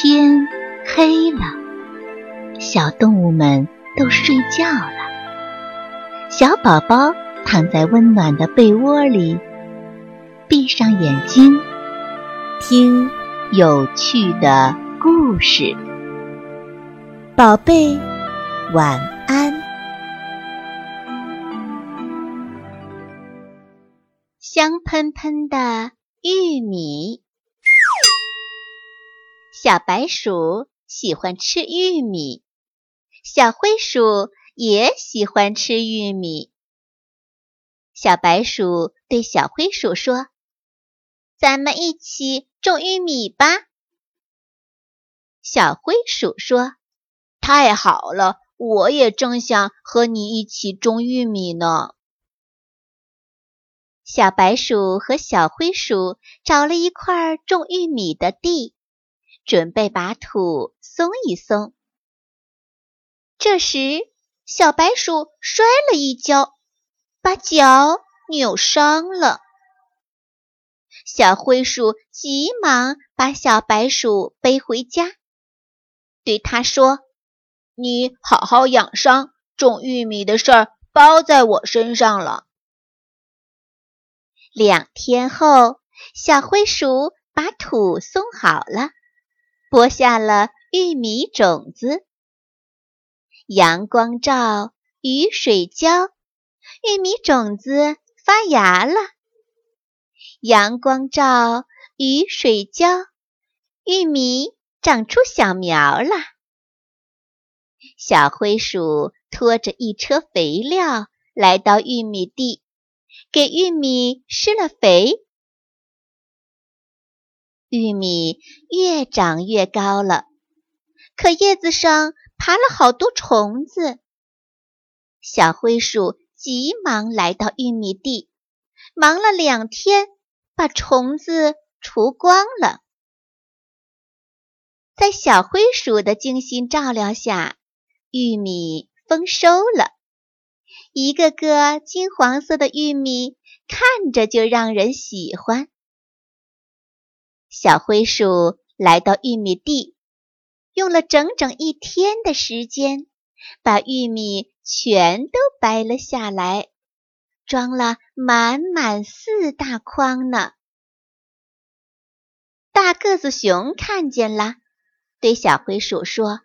天黑了，小动物们都睡觉了。小宝宝躺在温暖的被窝里，闭上眼睛，听有趣的故事。宝贝，晚安。香喷喷的玉米。小白鼠喜欢吃玉米，小灰鼠也喜欢吃玉米。小白鼠对小灰鼠说：“咱们一起种玉米吧。”小灰鼠说：“太好了，我也正想和你一起种玉米呢。”小白鼠和小灰鼠找了一块种玉米的地。准备把土松一松。这时，小白鼠摔了一跤，把脚扭伤了。小灰鼠急忙把小白鼠背回家，对他说：“你好好养伤，种玉米的事儿包在我身上了。”两天后，小灰鼠把土松好了。播下了玉米种子，阳光照，雨水浇，玉米种子发芽了。阳光照，雨水浇，玉米长出小苗了。小灰鼠拖着一车肥料来到玉米地，给玉米施了肥。玉米越长越高了，可叶子上爬了好多虫子。小灰鼠急忙来到玉米地，忙了两天，把虫子除光了。在小灰鼠的精心照料下，玉米丰收了，一个个金黄色的玉米，看着就让人喜欢。小灰鼠来到玉米地，用了整整一天的时间，把玉米全都掰了下来，装了满满四大筐呢。大个子熊看见了，对小灰鼠说：“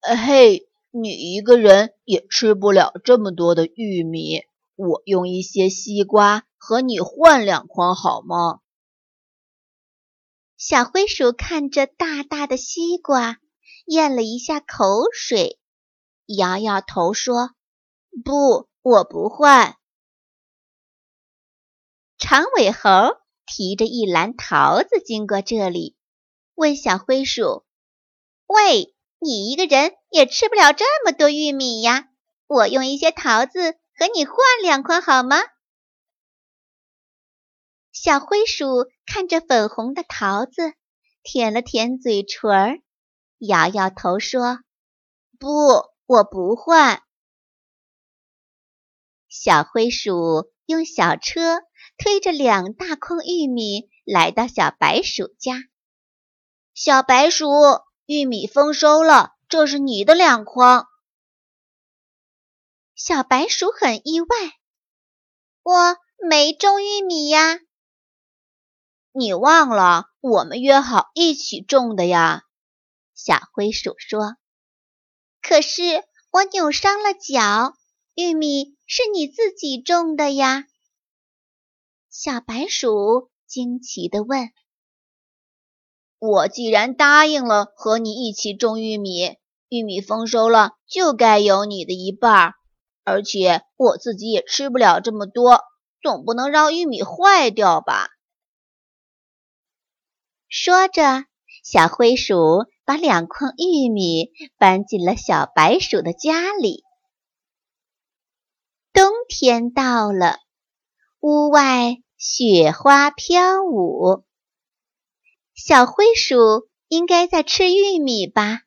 嘿，你一个人也吃不了这么多的玉米，我用一些西瓜和你换两筐好吗？”小灰鼠看着大大的西瓜，咽了一下口水，摇摇头说：“不，我不换。”长尾猴提着一篮桃子经过这里，问小灰鼠：“喂，你一个人也吃不了这么多玉米呀？我用一些桃子和你换两筐好吗？”小灰鼠看着粉红的桃子，舔了舔嘴唇，摇摇头说：“不，我不换。”小灰鼠用小车推着两大筐玉米来到小白鼠家。小白鼠，玉米丰收了，这是你的两筐。小白鼠很意外：“我没种玉米呀。”你忘了我们约好一起种的呀？小灰鼠说。可是我扭伤了脚，玉米是你自己种的呀？小白鼠惊奇地问。我既然答应了和你一起种玉米，玉米丰收了就该有你的一半儿，而且我自己也吃不了这么多，总不能让玉米坏掉吧？说着，小灰鼠把两筐玉米搬进了小白鼠的家里。冬天到了，屋外雪花飘舞，小灰鼠应该在吃玉米吧？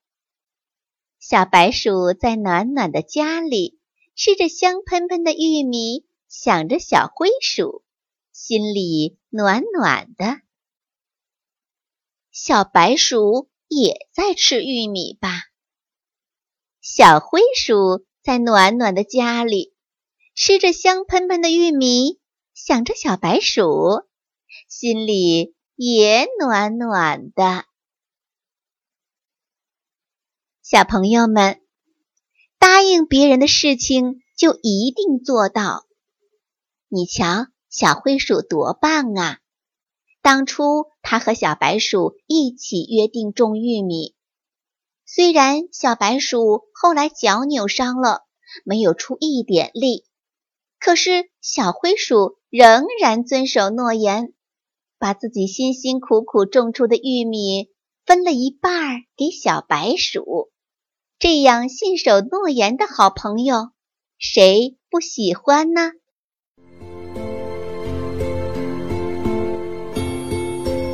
小白鼠在暖暖的家里吃着香喷喷的玉米，想着小灰鼠，心里暖暖的。小白鼠也在吃玉米吧？小灰鼠在暖暖的家里，吃着香喷喷的玉米，想着小白鼠，心里也暖暖的。小朋友们，答应别人的事情就一定做到。你瞧，小灰鼠多棒啊！当初他和小白鼠一起约定种玉米，虽然小白鼠后来脚扭伤了，没有出一点力，可是小灰鼠仍然遵守诺言，把自己辛辛苦苦种出的玉米分了一半给小白鼠。这样信守诺言的好朋友，谁不喜欢呢？